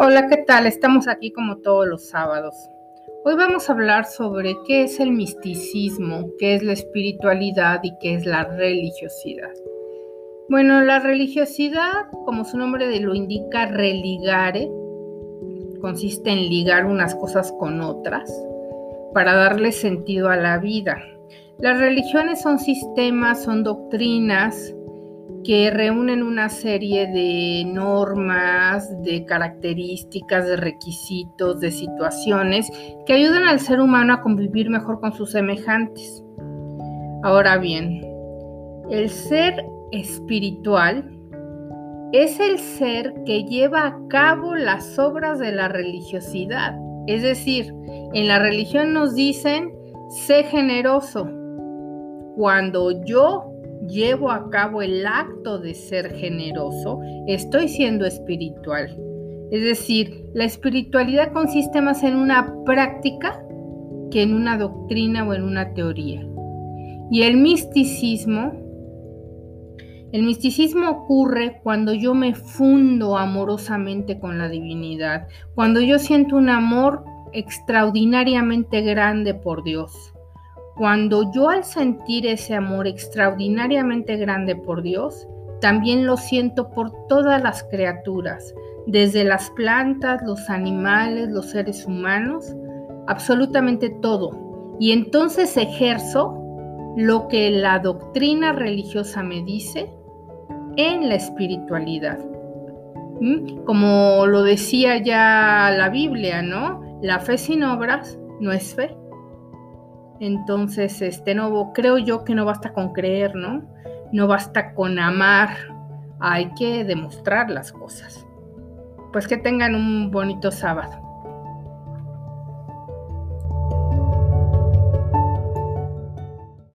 Hola, ¿qué tal? Estamos aquí como todos los sábados. Hoy vamos a hablar sobre qué es el misticismo, qué es la espiritualidad y qué es la religiosidad. Bueno, la religiosidad, como su nombre lo indica, religare, consiste en ligar unas cosas con otras para darle sentido a la vida. Las religiones son sistemas, son doctrinas que reúnen una serie de normas, de características, de requisitos, de situaciones que ayudan al ser humano a convivir mejor con sus semejantes. Ahora bien, el ser espiritual es el ser que lleva a cabo las obras de la religiosidad. Es decir, en la religión nos dicen, sé generoso. Cuando yo llevo a cabo el acto de ser generoso, estoy siendo espiritual. Es decir, la espiritualidad consiste más en una práctica que en una doctrina o en una teoría. Y el misticismo, el misticismo ocurre cuando yo me fundo amorosamente con la divinidad, cuando yo siento un amor extraordinariamente grande por Dios cuando yo al sentir ese amor extraordinariamente grande por Dios, también lo siento por todas las criaturas, desde las plantas, los animales, los seres humanos, absolutamente todo. Y entonces ejerzo lo que la doctrina religiosa me dice en la espiritualidad. ¿Mm? Como lo decía ya la Biblia, ¿no? La fe sin obras no es fe. Entonces, este, no, creo yo que no basta con creer, ¿no? No basta con amar, hay que demostrar las cosas. Pues que tengan un bonito sábado.